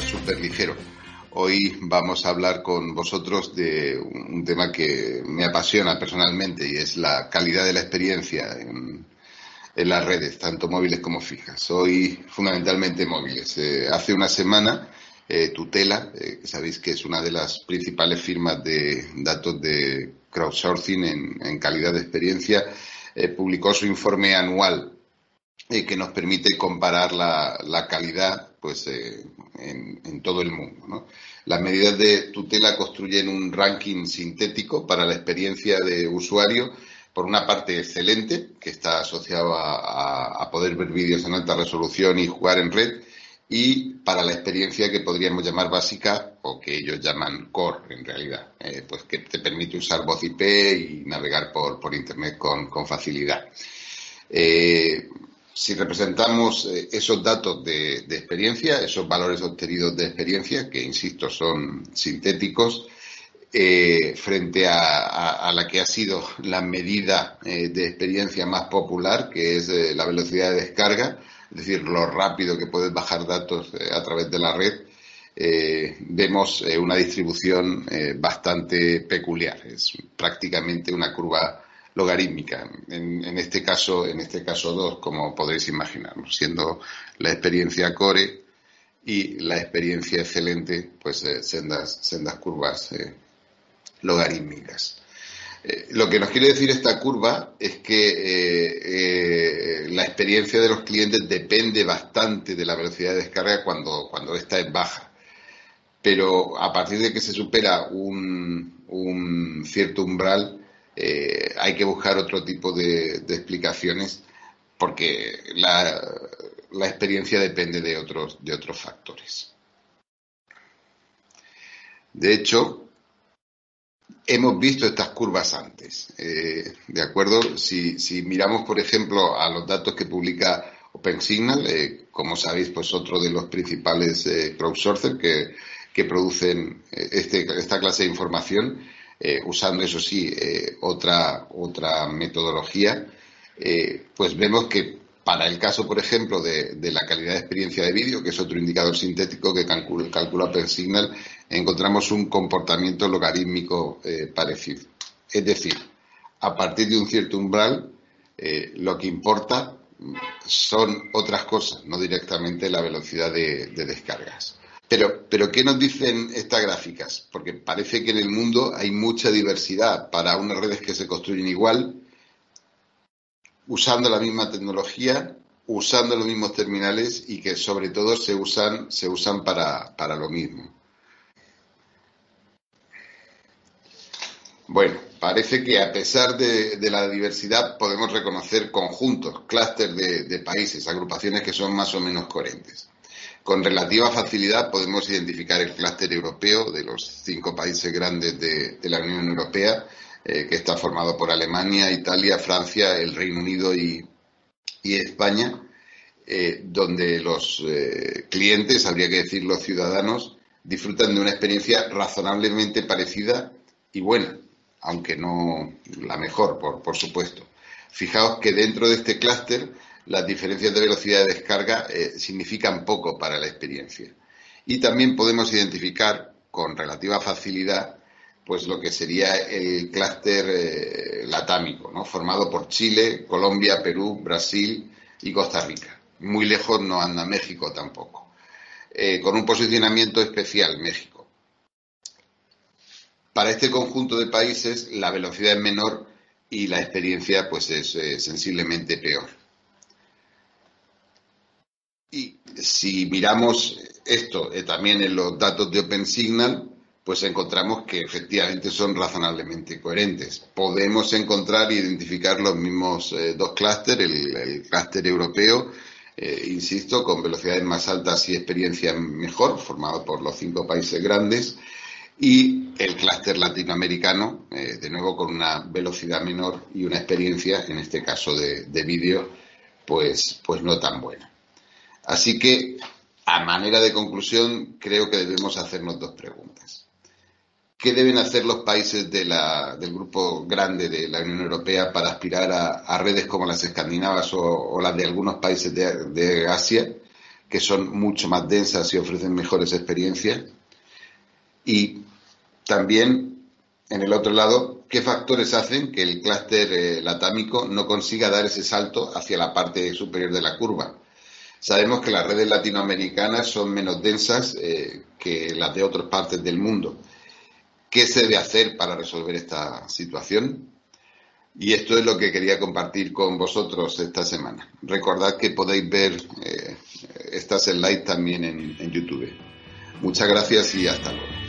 Superligero. Hoy vamos a hablar con vosotros de un tema que me apasiona personalmente y es la calidad de la experiencia en, las redes, tanto móviles como fijas. Hoy fundamentalmente móviles. Eh, hace una semana eh, Tutela, eh, que sabéis que es una de las principales firmas de datos de crowdsourcing en, calidad de experiencia, publicó su informe anual que nos permite comparar la, calidad pues, en, todo el mundo. Las medidas de tutela construyen un ranking sintético para la experiencia de usuario, por una parte excelente, que está asociado a, poder ver vídeos en alta resolución y jugar en red, y para la experiencia que podríamos llamar básica o que ellos llaman core en realidad, eh, pues que te permite usar voz IP y navegar por, Internet con, facilidad. Eh, si representamos eh, esos datos de, experiencia, esos valores obtenidos de experiencia, que insisto son sintéticos, eh, frente a, la que ha sido la medida eh, de experiencia más popular, que es la velocidad de descarga, es decir, lo rápido que puedes bajar datos a través de la red, vemos una distribución bastante peculiar. Es prácticamente una curva logarítmica. En, este caso, en este caso 2, como podréis imaginar, siendo la experiencia core y la experiencia excelente, pues eh, sendas, sendas curvas eh, logarítmicas. Eh, lo que nos quiere decir esta curva es que la experiencia de los clientes depende bastante de la velocidad de descarga cuando, cuando esta es baja. Pero a partir de que se supera un cierto umbral, eh, hay que buscar otro tipo de, explicaciones porque la, experiencia depende de otros, de otros factores. De hecho, hemos visto estas curvas antes. Eh, ¿De acuerdo? Si, miramos, por ejemplo, a los datos que publica OpenSignal, eh, como sabéis, pues otro de los principales crowdsourcers que, que producen este, esta clase de información, eh, usando eso sí eh, otra, otra metodología, eh, pues vemos que para el caso, por ejemplo, de, la calidad de experiencia de vídeo, que es otro indicador sintético que calcula, calcula OpenSignal, encontramos un comportamiento logarítmico parecido. Es decir, a partir de un cierto umbral, lo que importa son otras cosas, no directamente la velocidad de descargas. Pero, pero, ¿qué nos dicen estas gráficas? Porque parece que en el mundo hay mucha diversidad para unas redes que se construyen igual, usando la misma tecnología, usando los mismos terminales y que sobre todo se usan, se usan para, para lo mismo. Bueno, parece que a pesar de, la diversidad podemos reconocer conjuntos, clústeres de, de países, agrupaciones que son más o menos coherentes. Con relativa facilidad podemos identificar el clúster europeo de los cinco países grandes de, la Unión Europea, eh, que está formado por Alemania, Italia, Francia, el Reino Unido y, España, eh, donde los eh, clientes, habría que decir los ciudadanos, disfrutan de una experiencia razonablemente parecida y buena, aunque no la mejor, por, por supuesto. Fijaos que dentro de este clúster las diferencias de velocidad de descarga eh, significan poco para la experiencia. Y también podemos identificar con relativa facilidad pues lo que sería el clúster eh, latámico, ¿no? formado por Chile, Colombia, Perú, Brasil y Costa Rica. Muy lejos no anda México tampoco. Eh, con un posicionamiento especial México. Para este conjunto de países la velocidad es menor y la experiencia pues es sensiblemente peor. Y si miramos esto eh, también en los datos de OpenSignal, pues encontramos que efectivamente son razonablemente coherentes. Podemos encontrar e identificar los mismos eh, dos clústeres, el, clúster europeo, eh, insisto, con velocidades más altas y experiencia mejor, formado por los cinco países grandes, y el clúster latinoamericano, de nuevo con una velocidad menor y una experiencia, en este caso de, de vídeo, pues, pues no tan buena. Así que, a manera de conclusión, creo que debemos hacernos dos preguntas. ¿Qué deben hacer los países del grupo grande de la Unión Europea para aspirar a, redes como las escandinavas o, las de algunos países de, Asia que son mucho más densas y ofrecen mejores experiencias. Y también, en el otro lado, qué factores hacen que el clúster eh, latámico no consiga dar ese salto hacia la parte superior de la curva. Sabemos que las redes latinoamericanas son menos densas eh, que las de otras partes del mundo. ¿Qué se debe hacer para resolver esta situación? Y esto es lo que quería compartir con vosotros esta semana. Recordad que podéis ver eh, estas slides también en, en YouTube. Muchas gracias y hasta luego.